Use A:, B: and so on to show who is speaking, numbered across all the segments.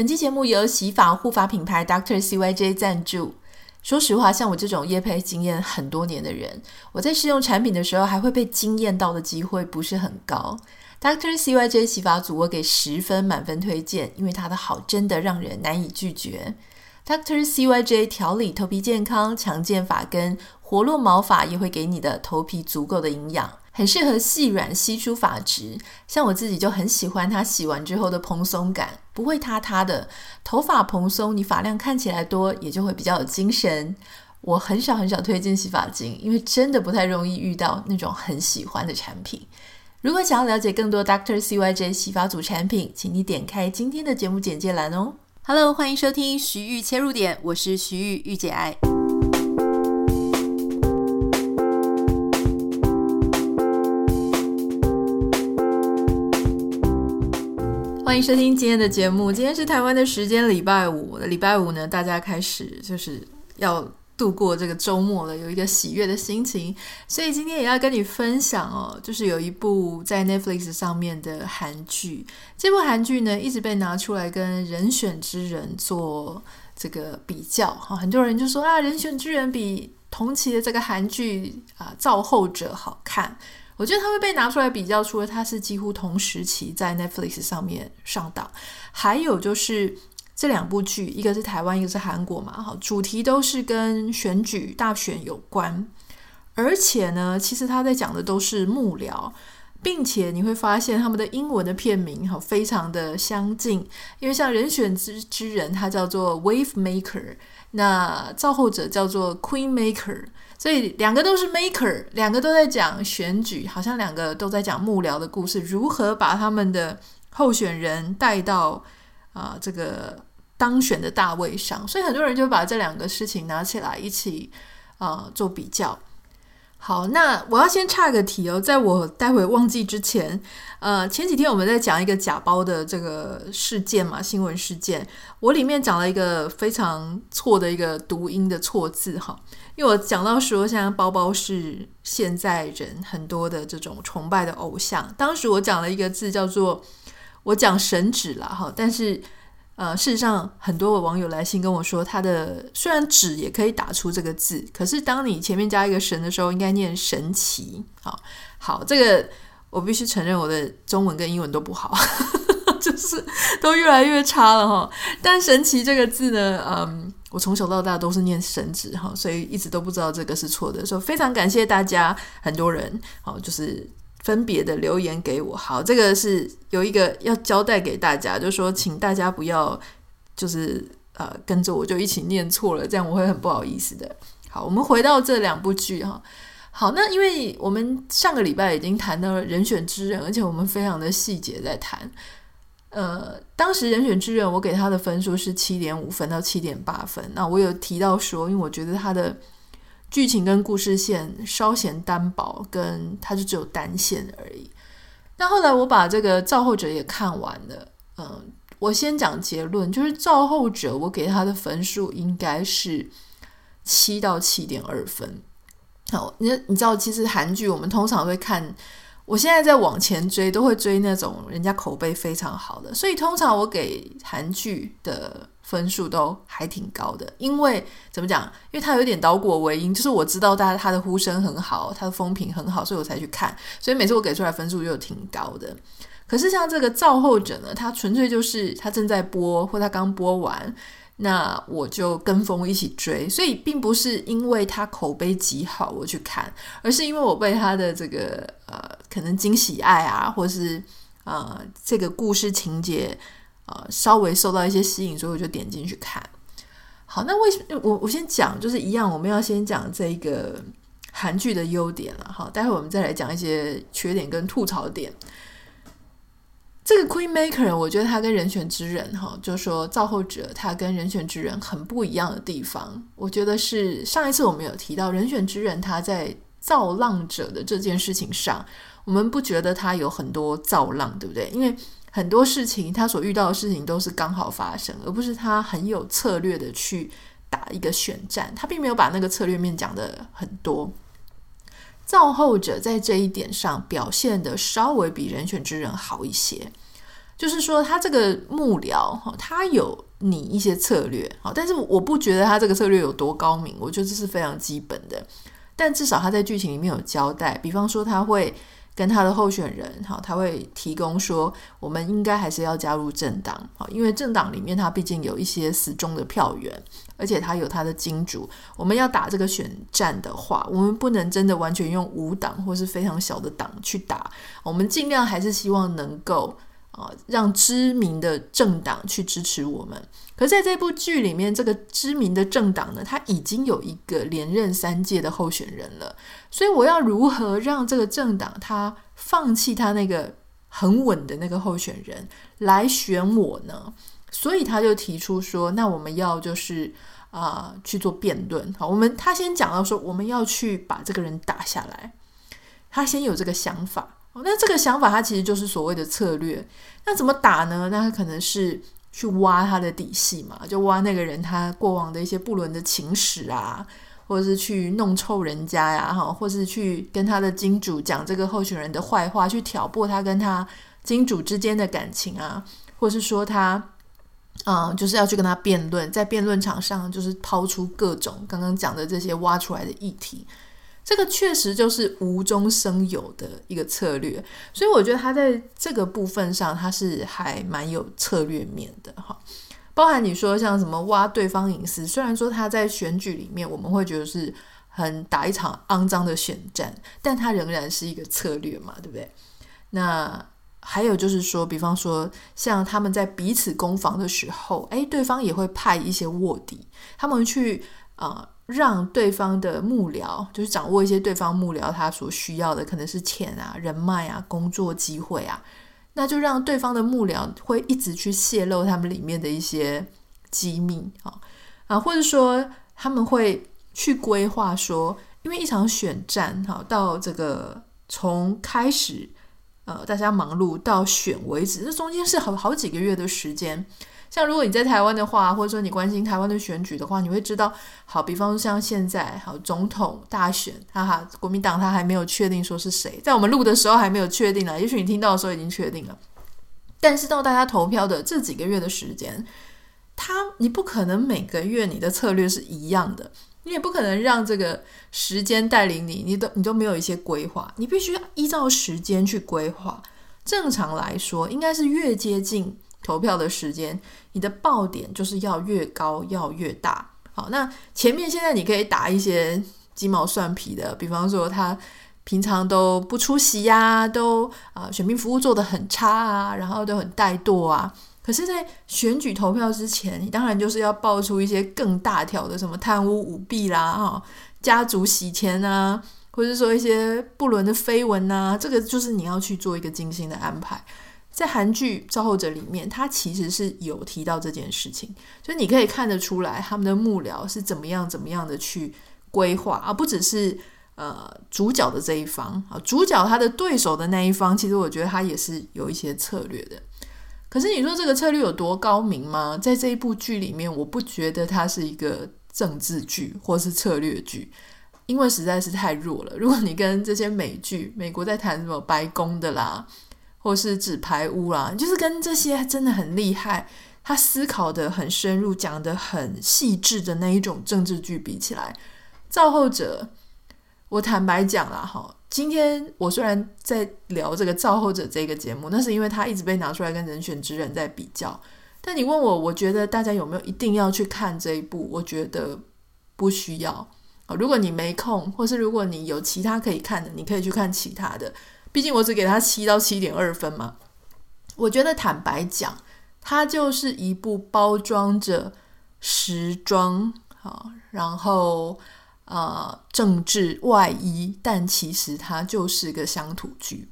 A: 本期节目由洗发护发品牌 Doctor CYJ 赞助。说实话，像我这种业配经验很多年的人，我在试用产品的时候还会被惊艳到的机会不是很高。Doctor CYJ 洗发组我给十分满分推荐，因为它的好真的让人难以拒绝。Doctor CYJ 调理头皮健康、强健发根、活络毛发，也会给你的头皮足够的营养。很适合细软稀疏发质，像我自己就很喜欢它洗完之后的蓬松感，不会塌塌的。头发蓬松，你发量看起来多，也就会比较有精神。我很少很少推荐洗发精，因为真的不太容易遇到那种很喜欢的产品。如果想要了解更多 Dr. CYJ 洗发组产品，请你点开今天的节目简介栏哦。Hello，欢迎收听徐玉切入点，我是徐玉，御姐爱。欢迎收听今天的节目。今天是台湾的时间，礼拜五。礼拜五呢，大家开始就是要度过这个周末了，有一个喜悦的心情。所以今天也要跟你分享哦，就是有一部在 Netflix 上面的韩剧。这部韩剧呢，一直被拿出来跟《人选之人》做这个比较。哈，很多人就说啊，《人选之人》比同期的这个韩剧啊《造后者》好看。我觉得它会被拿出来比较，除了它是几乎同时期在 Netflix 上面上档，还有就是这两部剧，一个是台湾，一个是韩国嘛，哈，主题都是跟选举大选有关，而且呢，其实他在讲的都是幕僚，并且你会发现他们的英文的片名哈非常的相近，因为像人选之之人，它叫做 Wave Maker，那造后者叫做 Queen Maker。所以两个都是 maker，两个都在讲选举，好像两个都在讲幕僚的故事，如何把他们的候选人带到啊、这个当选的大位上。所以很多人就把这两个事情拿起来一起啊、做比较。好，那我要先岔个题哦，在我待会忘记之前，呃，前几天我们在讲一个假包的这个事件嘛，新闻事件，我里面讲了一个非常错的一个读音的错字哈，因为我讲到说，像包包是现在人很多的这种崇拜的偶像，当时我讲了一个字叫做我讲神指啦哈，但是。呃，事实上，很多网友来信跟我说，他的虽然“纸”也可以打出这个字，可是当你前面加一个“神”的时候，应该念“神奇”。好，好，这个我必须承认，我的中文跟英文都不好，就是都越来越差了哈。但“神奇”这个字呢，嗯，我从小到大都是念“神指”哈，所以一直都不知道这个是错的。所以非常感谢大家，很多人，好，就是。分别的留言给我，好，这个是有一个要交代给大家，就是说，请大家不要就是呃跟着我就一起念错了，这样我会很不好意思的。好，我们回到这两部剧哈。好，那因为我们上个礼拜已经谈到了人选之人，而且我们非常的细节在谈。呃，当时人选之人我给他的分数是七点五分到七点八分。那我有提到说，因为我觉得他的。剧情跟故事线稍显单薄，跟它就只有单线而已。那后来我把这个造后者也看完了，嗯，我先讲结论，就是造后者我给他的分数应该是七到七点二分。好，你你知道，其实韩剧我们通常会看，我现在在往前追，都会追那种人家口碑非常好的，所以通常我给韩剧的。分数都还挺高的，因为怎么讲？因为它有点倒果为因，就是我知道大家他的呼声很好，他的风评很好，所以我才去看。所以每次我给出来分数就挺高的。可是像这个造后者呢，他纯粹就是他正在播，或他刚播完，那我就跟风一起追。所以并不是因为他口碑极好我去看，而是因为我被他的这个呃可能惊喜爱啊，或是呃这个故事情节。呃，稍微受到一些吸引，所以我就点进去看。好，那为什么我我先讲，就是一样，我们要先讲这个韩剧的优点了。好，待会我们再来讲一些缺点跟吐槽点。这个 Queen Maker，我觉得他跟人选之人，哈，就是说造后者，他跟人选之人很不一样的地方，我觉得是上一次我们有提到人选之人，他在造浪者的这件事情上，我们不觉得他有很多造浪，对不对？因为很多事情，他所遇到的事情都是刚好发生，而不是他很有策略的去打一个选战。他并没有把那个策略面讲得很多。造后者在这一点上表现得稍微比人选之人好一些。就是说他这个幕僚哈，他有拟一些策略，好，但是我不觉得他这个策略有多高明，我觉得这是非常基本的。但至少他在剧情里面有交代，比方说他会跟他的候选人，好，他会提供说，我们应该还是要加入政党，好，因为政党里面他毕竟有一些死忠的票源，而且他有他的金主。我们要打这个选战的话，我们不能真的完全用无党或是非常小的党去打，我们尽量还是希望能够。啊，让知名的政党去支持我们。可在这部剧里面，这个知名的政党呢，他已经有一个连任三届的候选人了。所以我要如何让这个政党他放弃他那个很稳的那个候选人来选我呢？所以他就提出说，那我们要就是啊、去做辩论。好，我们他先讲到说，我们要去把这个人打下来。他先有这个想法。哦，那这个想法，它其实就是所谓的策略。那怎么打呢？那他可能是去挖他的底细嘛，就挖那个人他过往的一些不伦的情史啊，或者是去弄臭人家呀，哈，或是去跟他的金主讲这个候选人的坏话，去挑拨他跟他金主之间的感情啊，或是说他，嗯，就是要去跟他辩论，在辩论场上就是抛出各种刚刚讲的这些挖出来的议题。这个确实就是无中生有的一个策略，所以我觉得他在这个部分上，他是还蛮有策略面的哈。包含你说像什么挖对方隐私，虽然说他在选举里面我们会觉得是很打一场肮脏的选战，但他仍然是一个策略嘛，对不对？那还有就是说，比方说像他们在彼此攻防的时候，诶，对方也会派一些卧底，他们去啊。让对方的幕僚，就是掌握一些对方幕僚他所需要的，可能是钱啊、人脉啊、工作机会啊，那就让对方的幕僚会一直去泄露他们里面的一些机密啊啊，或者说他们会去规划说，因为一场选战哈，到这个从开始呃大家忙碌到选为止，这中间是好好几个月的时间。像如果你在台湾的话，或者说你关心台湾的选举的话，你会知道，好，比方说像现在，好，总统大选，哈哈，国民党他还没有确定说是谁，在我们录的时候还没有确定了，也许你听到的时候已经确定了，但是到大家投票的这几个月的时间，他你不可能每个月你的策略是一样的，你也不可能让这个时间带领你，你都你都没有一些规划，你必须要依照时间去规划。正常来说，应该是越接近。投票的时间，你的爆点就是要越高，要越大。好，那前面现在你可以打一些鸡毛蒜皮的，比方说他平常都不出席呀、都啊、选民服务做得很差啊，然后都很怠惰啊。可是，在选举投票之前，你当然就是要爆出一些更大条的，什么贪污舞弊啦，哈，家族洗钱啊，或者说一些不伦的绯闻啊，这个就是你要去做一个精心的安排。在韩剧《造后者》里面，他其实是有提到这件事情，所以你可以看得出来他们的幕僚是怎么样怎么样的去规划，而不只是呃主角的这一方啊，主角他的对手的那一方，其实我觉得他也是有一些策略的。可是你说这个策略有多高明吗？在这一部剧里面，我不觉得它是一个政治剧或是策略剧，因为实在是太弱了。如果你跟这些美剧，美国在谈什么白宫的啦。或是纸牌屋啦，就是跟这些真的很厉害，他思考的很深入，讲的很细致的那一种政治剧比起来，造后者，我坦白讲啦，哈，今天我虽然在聊这个造后者这个节目，那是因为他一直被拿出来跟人选之人在比较，但你问我，我觉得大家有没有一定要去看这一部？我觉得不需要。如果你没空，或是如果你有其他可以看的，你可以去看其他的。毕竟我只给他七到七点二分嘛，我觉得坦白讲，它就是一部包装着时装啊，然后呃政治外衣，但其实它就是个乡土剧。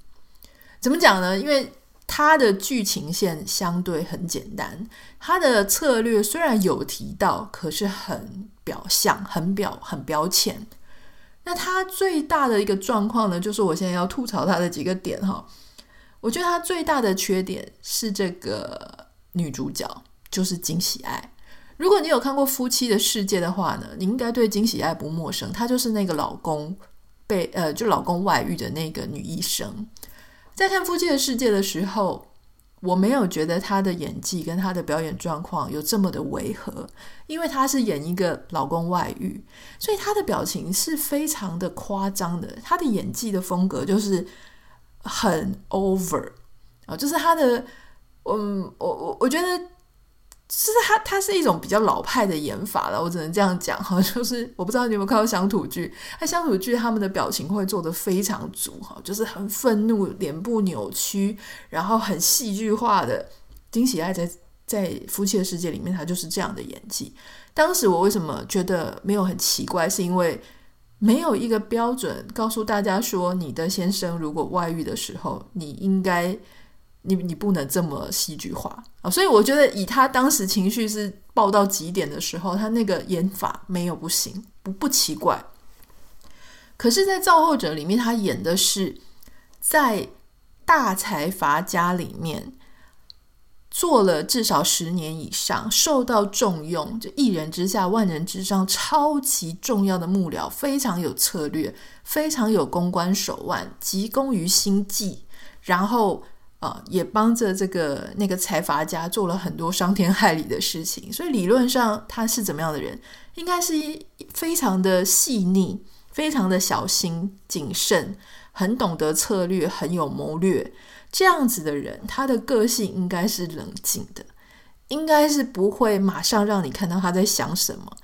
A: 怎么讲呢？因为它的剧情线相对很简单，它的策略虽然有提到，可是很表象，很表很表浅。那他最大的一个状况呢，就是我现在要吐槽他的几个点哈。我觉得他最大的缺点是这个女主角，就是金喜爱。如果你有看过《夫妻的世界》的话呢，你应该对金喜爱不陌生。她就是那个老公被呃，就老公外遇的那个女医生。在看《夫妻的世界》的时候，我没有觉得他的演技跟他的表演状况有这么的违和，因为他是演一个老公外遇，所以他的表情是非常的夸张的。他的演技的风格就是很 over 啊，就是他的，嗯，我我我觉得。其实它它是一种比较老派的演法了，我只能这样讲哈。就是我不知道你有没有看过乡土剧，那乡土剧他们的表情会做得非常足哈，就是很愤怒，脸部扭曲，然后很戏剧化的。金喜爱在在夫妻的世界里面，他就是这样的演技。当时我为什么觉得没有很奇怪，是因为没有一个标准告诉大家说，你的先生如果外遇的时候，你应该。你你不能这么戏剧化啊！所以我觉得以他当时情绪是爆到极点的时候，他那个演法没有不行，不不奇怪。可是，在造后者里面，他演的是在大财阀家里面做了至少十年以上，受到重用，就一人之下万人之上，超级重要的幕僚，非常有策略，非常有公关手腕，急功于心计，然后。啊、也帮着这个那个财阀家做了很多伤天害理的事情，所以理论上他是怎么样的人？应该是非常的细腻，非常的小心谨慎，很懂得策略，很有谋略。这样子的人，他的个性应该是冷静的，应该是不会马上让你看到他在想什么。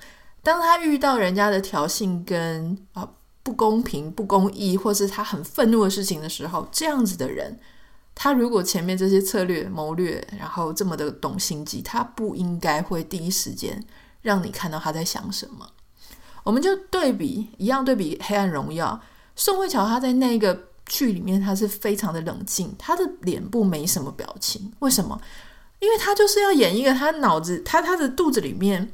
A: 当他遇到人家的挑衅跟啊不公平、不公义，或是他很愤怒的事情的时候，这样子的人。他如果前面这些策略谋略，然后这么的懂心机，他不应该会第一时间让你看到他在想什么。我们就对比一样，对比《黑暗荣耀》，宋慧乔她在那个剧里面，她是非常的冷静，她的脸部没什么表情。为什么？因为她就是要演一个，她脑子，她她的肚子里面。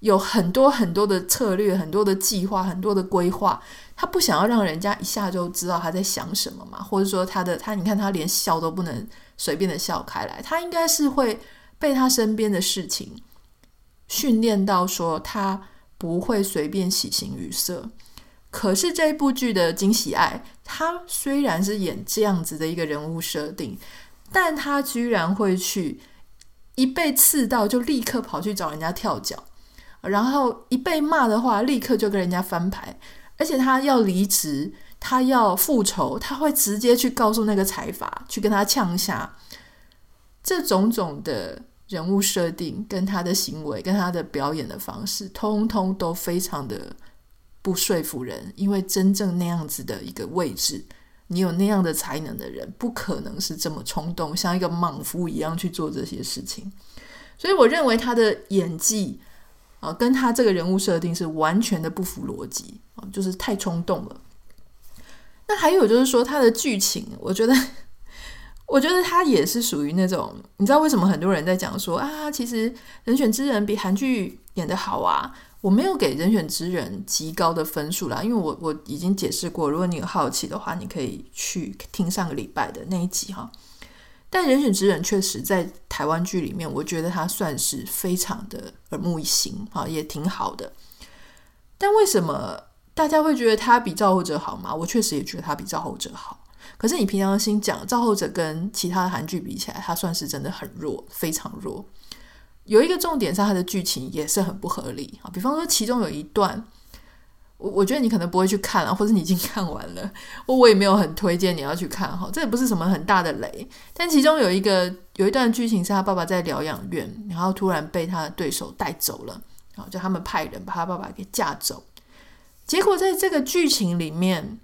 A: 有很多很多的策略，很多的计划，很多的规划。他不想要让人家一下就知道他在想什么嘛，或者说他的他，你看他连笑都不能随便的笑开来。他应该是会被他身边的事情训练到，说他不会随便喜形于色。可是这部剧的金喜爱，他虽然是演这样子的一个人物设定，但他居然会去一被刺到就立刻跑去找人家跳脚。然后一被骂的话，立刻就跟人家翻牌，而且他要离职，他要复仇，他会直接去告诉那个财阀，去跟他呛下。这种种的人物设定，跟他的行为，跟他的表演的方式，通通都非常的不说服人。因为真正那样子的一个位置，你有那样的才能的人，不可能是这么冲动，像一个莽夫一样去做这些事情。所以我认为他的演技。啊，跟他这个人物设定是完全的不符逻辑啊，就是太冲动了。那还有就是说，他的剧情，我觉得，我觉得他也是属于那种，你知道为什么很多人在讲说啊，其实《人选之人》比韩剧演得好啊？我没有给《人选之人》极高的分数啦，因为我我已经解释过，如果你有好奇的话，你可以去听上个礼拜的那一集哈。但人选之人确实在台湾剧里面，我觉得他算是非常的耳目一新啊，也挺好的。但为什么大家会觉得他比赵后者好吗？我确实也觉得他比赵后者好。可是你平常心讲，赵后者跟其他的韩剧比起来，他算是真的很弱，非常弱。有一个重点是他的剧情也是很不合理啊，比方说其中有一段。我我觉得你可能不会去看啊，或者你已经看完了，我我也没有很推荐你要去看哈，这也不是什么很大的雷。但其中有一个有一段剧情是他爸爸在疗养院，然后突然被他的对手带走了，然后就他们派人把他爸爸给架走。结果在这个剧情里面，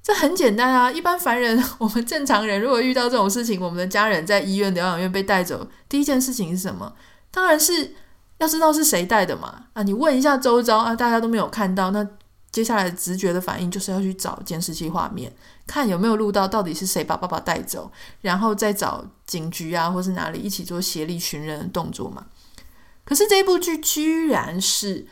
A: 这很简单啊，一般凡人，我们正常人如果遇到这种事情，我们的家人在医院疗养院被带走，第一件事情是什么？当然是。要知道是谁带的嘛？啊，你问一下周遭啊，大家都没有看到，那接下来直觉的反应就是要去找监视器画面，看有没有录到到底是谁把爸爸带走，然后再找警局啊，或是哪里一起做协力寻人的动作嘛。可是这部剧居然是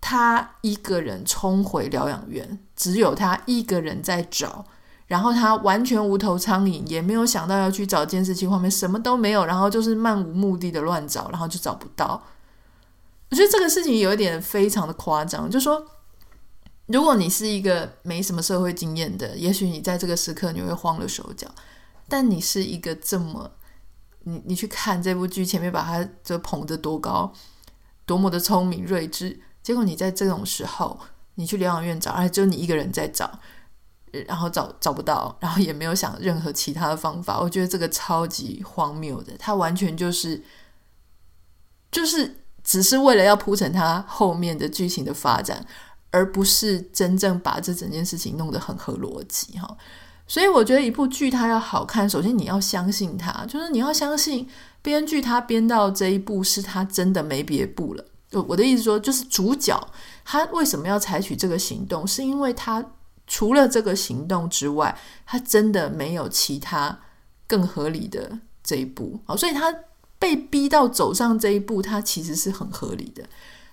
A: 他一个人冲回疗养院，只有他一个人在找，然后他完全无头苍蝇，也没有想到要去找监视器画面，什么都没有，然后就是漫无目的的乱找，然后就找不到。我觉得这个事情有一点非常的夸张，就说，如果你是一个没什么社会经验的，也许你在这个时刻你会慌了手脚，但你是一个这么你你去看这部剧，前面把他就捧得多高，多么的聪明睿智，结果你在这种时候，你去疗养院找，而且只有你一个人在找，然后找找不到，然后也没有想任何其他的方法，我觉得这个超级荒谬的，他完全就是就是只是为了要铺成他后面的剧情的发展。而不是真正把这整件事情弄得很合逻辑哈，所以我觉得一部剧它要好看，首先你要相信它，就是你要相信编剧他编到这一步是他真的没别步了。我的意思说，就是主角他为什么要采取这个行动，是因为他除了这个行动之外，他真的没有其他更合理的这一步啊，所以他被逼到走上这一步，他其实是很合理的。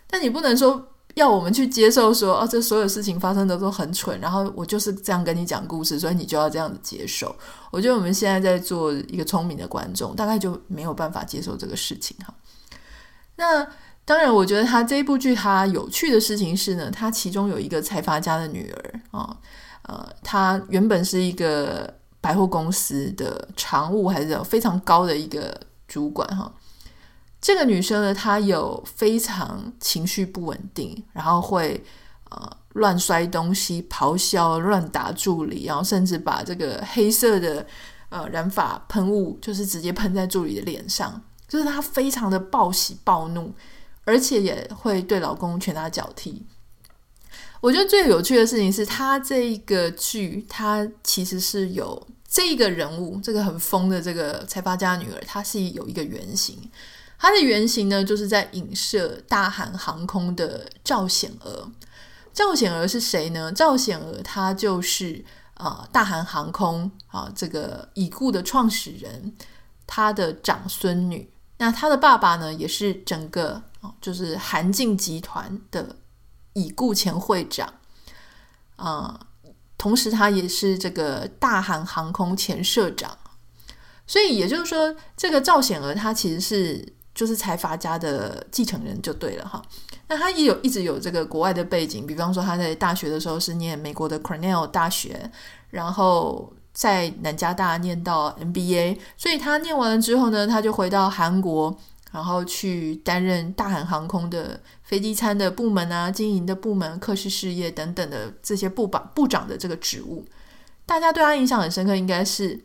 A: 但你不能说。要我们去接受说，哦，这所有事情发生的都很蠢，然后我就是这样跟你讲故事，所以你就要这样子接受。我觉得我们现在在做一个聪明的观众，大概就没有办法接受这个事情哈。那当然，我觉得他这一部剧它有趣的事情是呢，他其中有一个财阀家的女儿啊，呃，她原本是一个百货公司的常务，还是非常高的一个主管哈。这个女生呢，她有非常情绪不稳定，然后会呃乱摔东西、咆哮、乱打助理，然后甚至把这个黑色的呃染发喷雾，就是直接喷在助理的脸上，就是她非常的暴喜暴怒，而且也会对老公拳打脚踢。我觉得最有趣的事情是，她这个剧，她其实是有这个人物，这个很疯的这个财阀家女儿，她是有一个原型。她的原型呢，就是在影射大韩航空的赵显娥。赵显娥是谁呢？赵显娥她就是啊、大韩航空啊这个已故的创始人，她的长孙女。那她的爸爸呢，也是整个啊，就是韩进集团的已故前会长啊、同时他也是这个大韩航空前社长。所以也就是说，这个赵显娥她其实是。就是财阀家的继承人就对了哈，那他也有一直有这个国外的背景，比方说他在大学的时候是念美国的 Cornell 大学，然后在南加大念到 MBA，所以他念完了之后呢，他就回到韩国，然后去担任大韩航空的飞机餐的部门啊、经营的部门、客室事业等等的这些部长部长的这个职务，大家对他印象很深刻，应该是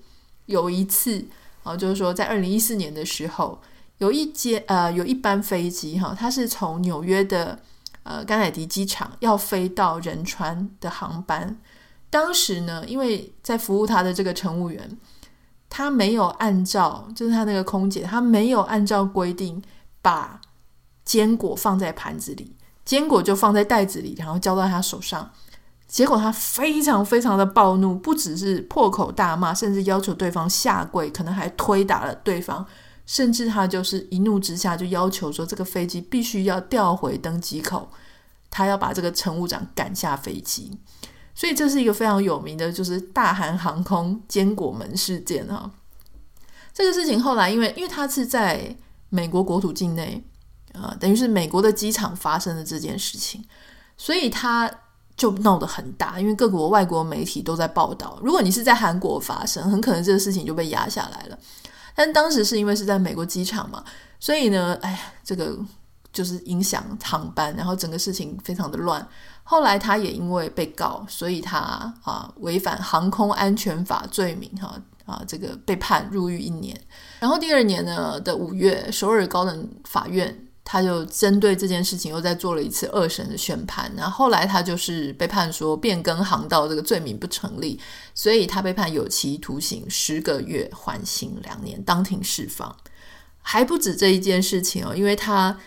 A: 有一次啊，就是说在二零一四年的时候。有一节呃，有一班飞机哈，它是从纽约的呃甘乃迪机场要飞到仁川的航班。当时呢，因为在服务他的这个乘务员，他没有按照，就是他那个空姐，他没有按照规定把坚果放在盘子里，坚果就放在袋子里，然后交到他手上。结果他非常非常的暴怒，不只是破口大骂，甚至要求对方下跪，可能还推打了对方。甚至他就是一怒之下就要求说，这个飞机必须要调回登机口，他要把这个乘务长赶下飞机。所以这是一个非常有名的，就是大韩航空坚果门事件哈。这个事情后来因为因为他是在美国国土境内，呃，等于是美国的机场发生的这件事情，所以他就闹得很大，因为各国外国媒体都在报道。如果你是在韩国发生，很可能这个事情就被压下来了。但当时是因为是在美国机场嘛，所以呢，哎呀，这个就是影响航班，然后整个事情非常的乱。后来他也因为被告，所以他啊违反航空安全法罪名，哈啊这个被判入狱一年。然后第二年呢的五月，首尔高等法院。他就针对这件事情又再做了一次二审的宣判，然后后来他就是被判说变更航道这个罪名不成立，所以他被判有期徒刑十个月，缓刑两年，当庭释放。还不止这一件事情哦，因为他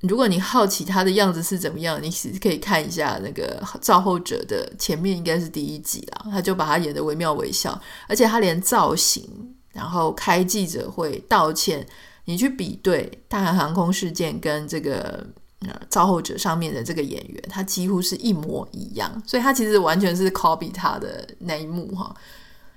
A: 如果你好奇他的样子是怎么样，你其实可以看一下那个《造后者》的前面应该是第一集啦，他就把他演得惟妙惟肖，而且他连造型，然后开记者会道歉。你去比对大韩航空事件跟这个呃造后者上面的这个演员，他几乎是一模一样，所以他其实完全是 copy 他的那一幕哈。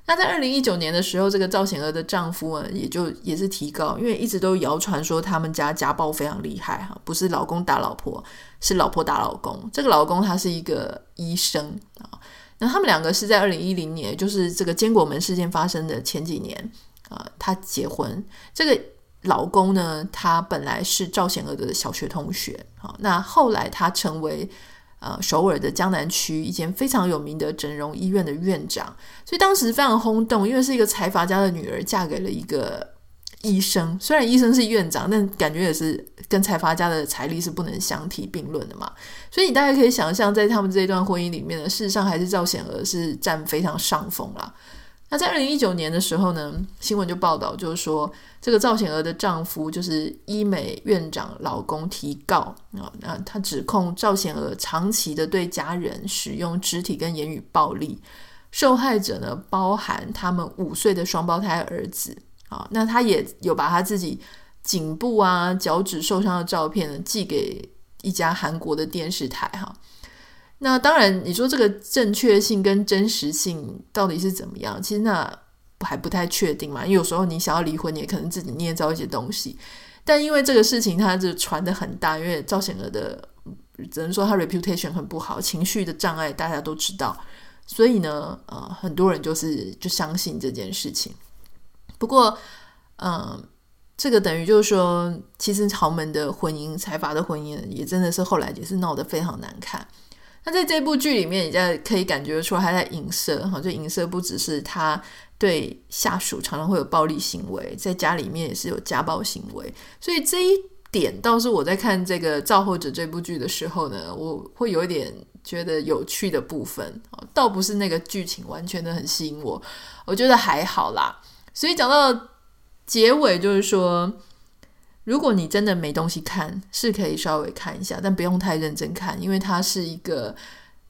A: 那在二零一九年的时候，这个赵贤娥的丈夫呢，也就也是提高，因为一直都谣传说他们家家暴非常厉害哈，不是老公打老婆，是老婆打老公。这个老公他是一个医生啊，那他们两个是在二零一零年，就是这个坚果门事件发生的前几年。啊、他，结婚。这个老公呢，他本来是赵显娥的小学同学好，那后来他成为呃首尔的江南区一间非常有名的整容医院的院长，所以当时非常轰动，因为是一个财阀家的女儿嫁给了一个医生，虽然医生是院长，但感觉也是跟财阀家的财力是不能相提并论的嘛。所以你大概可以想象，在他们这一段婚姻里面呢，事实上还是赵显娥是占非常上风啦。那在二零一九年的时候呢，新闻就报道，就是说这个赵显娥的丈夫就是医美院长老公提告啊，那他指控赵显娥长期的对家人使用肢体跟言语暴力，受害者呢包含他们五岁的双胞胎儿子。啊，那他也有把他自己颈部啊、脚趾受伤的照片呢寄给一家韩国的电视台哈。那当然，你说这个正确性跟真实性到底是怎么样？其实那还不太确定嘛。因为有时候你想要离婚，你也可能自己捏造一些东西。但因为这个事情，它就传得很大，因为赵显娥的只能说他 reputation 很不好，情绪的障碍大家都知道，所以呢，呃，很多人就是就相信这件事情。不过，嗯，这个等于就是说，其实豪门的婚姻、财阀的婚姻，也真的是后来也是闹得非常难看。那在这部剧里面，你在可以感觉出，他在影射哈，就影射不只是他对下属常常会有暴力行为，在家里面也是有家暴行为。所以这一点倒是我在看这个《造后者》这部剧的时候呢，我会有一点觉得有趣的部分，倒不是那个剧情完全的很吸引我，我觉得还好啦。所以讲到结尾，就是说，如果你真的没东西看，是可以稍微看一下，但不用太认真看，因为它是一个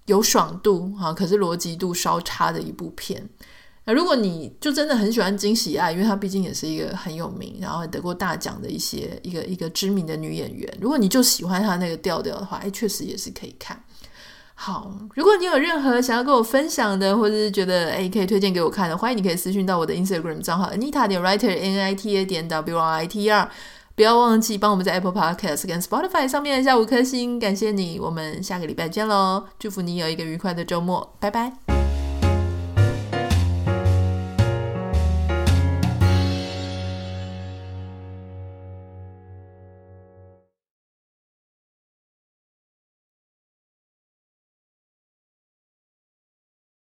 A: 有爽度哈，可是逻辑度稍差的一部片。那如果你就真的很喜欢金喜爱，因为她毕竟也是一个很有名，然后得过大奖的一些一个一个知名的女演员，如果你就喜欢她那个调调的话，哎，确实也是可以看。好，如果你有任何想要跟我分享的，或者是觉得哎可以推荐给我看的，欢迎你可以私讯到我的 Instagram 账号 Anita 点 Writer N I T A 点 W R I T R 不要忘记帮我们在 Apple Podcast 跟 Spotify 上面下五颗星，感谢你，我们下个礼拜见喽，祝福你有一个愉快的周末，拜拜。